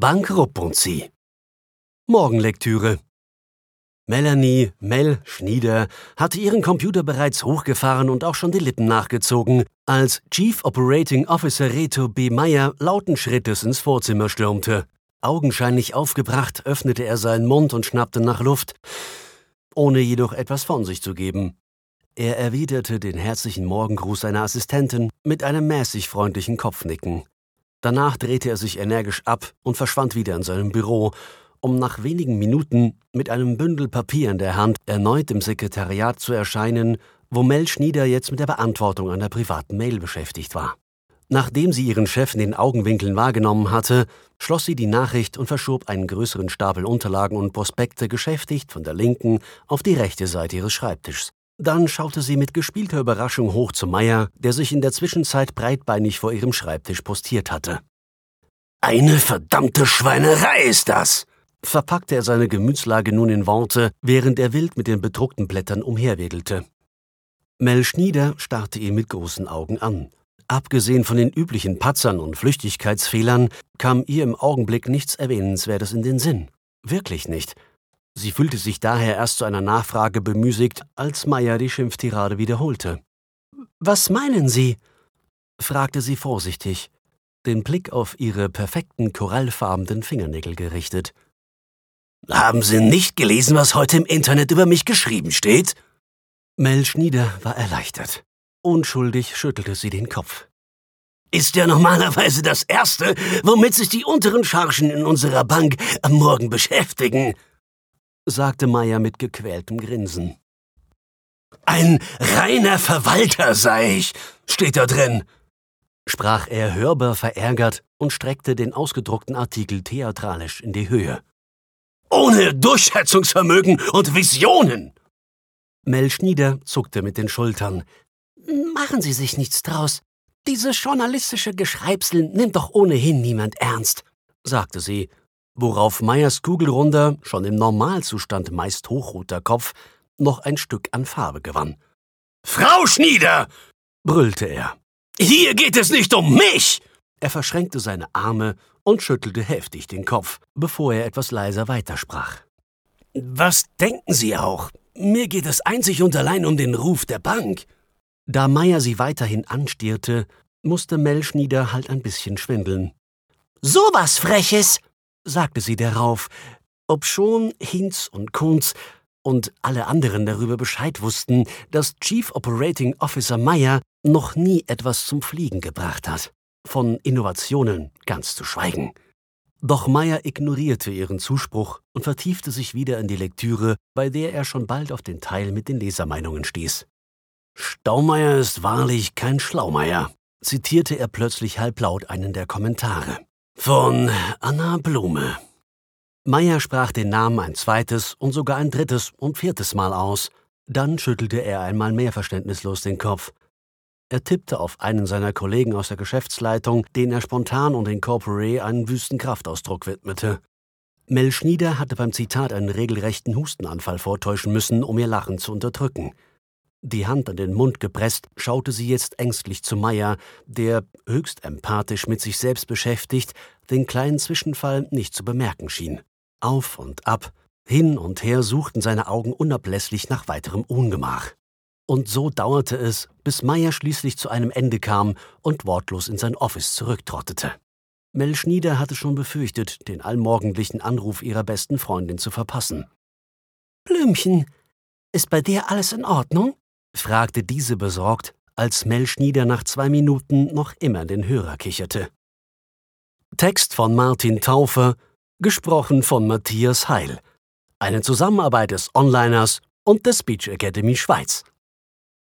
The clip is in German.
Bank Ruppunzi. Morgenlektüre. Melanie Mel Schnieder hatte ihren Computer bereits hochgefahren und auch schon die Lippen nachgezogen, als Chief Operating Officer Reto B. Meyer lauten Schrittes ins Vorzimmer stürmte. Augenscheinlich aufgebracht öffnete er seinen Mund und schnappte nach Luft, ohne jedoch etwas von sich zu geben. Er erwiderte den herzlichen Morgengruß seiner Assistentin mit einem mäßig freundlichen Kopfnicken. Danach drehte er sich energisch ab und verschwand wieder in seinem Büro, um nach wenigen Minuten mit einem Bündel Papier in der Hand erneut im Sekretariat zu erscheinen, wo Mel Schnieder jetzt mit der Beantwortung einer privaten Mail beschäftigt war. Nachdem sie ihren Chef in den Augenwinkeln wahrgenommen hatte, schloss sie die Nachricht und verschob einen größeren Stapel Unterlagen und Prospekte geschäftigt von der linken auf die rechte Seite ihres Schreibtischs. Dann schaute sie mit gespielter Überraschung hoch zu Meier, der sich in der Zwischenzeit breitbeinig vor ihrem Schreibtisch postiert hatte. Eine verdammte Schweinerei ist das! verpackte er seine Gemütslage nun in Worte, während er wild mit den bedruckten Blättern umherwedelte. Mel Schnieder starrte ihn mit großen Augen an. Abgesehen von den üblichen Patzern und Flüchtigkeitsfehlern kam ihr im Augenblick nichts Erwähnenswertes in den Sinn. Wirklich nicht. Sie fühlte sich daher erst zu einer Nachfrage bemüßigt, als Meier die Schimpftirade wiederholte. Was meinen Sie? fragte sie vorsichtig, den Blick auf ihre perfekten korallfarbenen Fingernägel gerichtet. Haben Sie nicht gelesen, was heute im Internet über mich geschrieben steht? Mel Schnieder war erleichtert. Unschuldig schüttelte sie den Kopf. Ist ja normalerweise das Erste, womit sich die unteren Chargen in unserer Bank am Morgen beschäftigen sagte Meier mit gequältem Grinsen. Ein reiner Verwalter sei ich, steht da drin, sprach er hörbar verärgert und streckte den ausgedruckten Artikel theatralisch in die Höhe. Ohne Durchsetzungsvermögen und Visionen! Mel Schnieder zuckte mit den Schultern. Machen Sie sich nichts draus. Dieses journalistische Geschreibsel nimmt doch ohnehin niemand ernst, sagte sie worauf Meyers kugelrunder, schon im Normalzustand meist hochroter Kopf noch ein Stück an Farbe gewann. Frau Schnieder! brüllte er. Hier geht es nicht um mich! Er verschränkte seine Arme und schüttelte heftig den Kopf, bevor er etwas leiser weitersprach. Was denken Sie auch? Mir geht es einzig und allein um den Ruf der Bank. Da Meier sie weiterhin anstierte, musste Mel Schnieder halt ein bisschen schwindeln. So was Freches! Sagte sie darauf, obschon Hinz und Kunz und alle anderen darüber Bescheid wussten, dass Chief Operating Officer Meyer noch nie etwas zum Fliegen gebracht hat, von Innovationen ganz zu schweigen. Doch Meyer ignorierte ihren Zuspruch und vertiefte sich wieder in die Lektüre, bei der er schon bald auf den Teil mit den Lesermeinungen stieß. Staumeier ist wahrlich kein Schlaumeier, zitierte er plötzlich halblaut einen der Kommentare. Von Anna Blume. Meyer sprach den Namen ein zweites und sogar ein drittes und viertes Mal aus. Dann schüttelte er einmal mehr verständnislos den Kopf. Er tippte auf einen seiner Kollegen aus der Geschäftsleitung, den er spontan und in Corporate einen wüsten Kraftausdruck widmete. Mel Schnieder hatte beim Zitat einen regelrechten Hustenanfall vortäuschen müssen, um ihr Lachen zu unterdrücken. Die Hand an den Mund gepresst, schaute sie jetzt ängstlich zu Meier, der, höchst empathisch mit sich selbst beschäftigt, den kleinen Zwischenfall nicht zu bemerken schien. Auf und ab, hin und her suchten seine Augen unablässig nach weiterem Ungemach. Und so dauerte es, bis Meier schließlich zu einem Ende kam und wortlos in sein Office zurücktrottete. Mel Schnieder hatte schon befürchtet, den allmorgendlichen Anruf ihrer besten Freundin zu verpassen. Blümchen, ist bei dir alles in Ordnung? Fragte diese besorgt, als Mel Schnieder nach zwei Minuten noch immer den Hörer kicherte. Text von Martin Taufer, gesprochen von Matthias Heil. Eine Zusammenarbeit des Onliners und der Speech Academy Schweiz.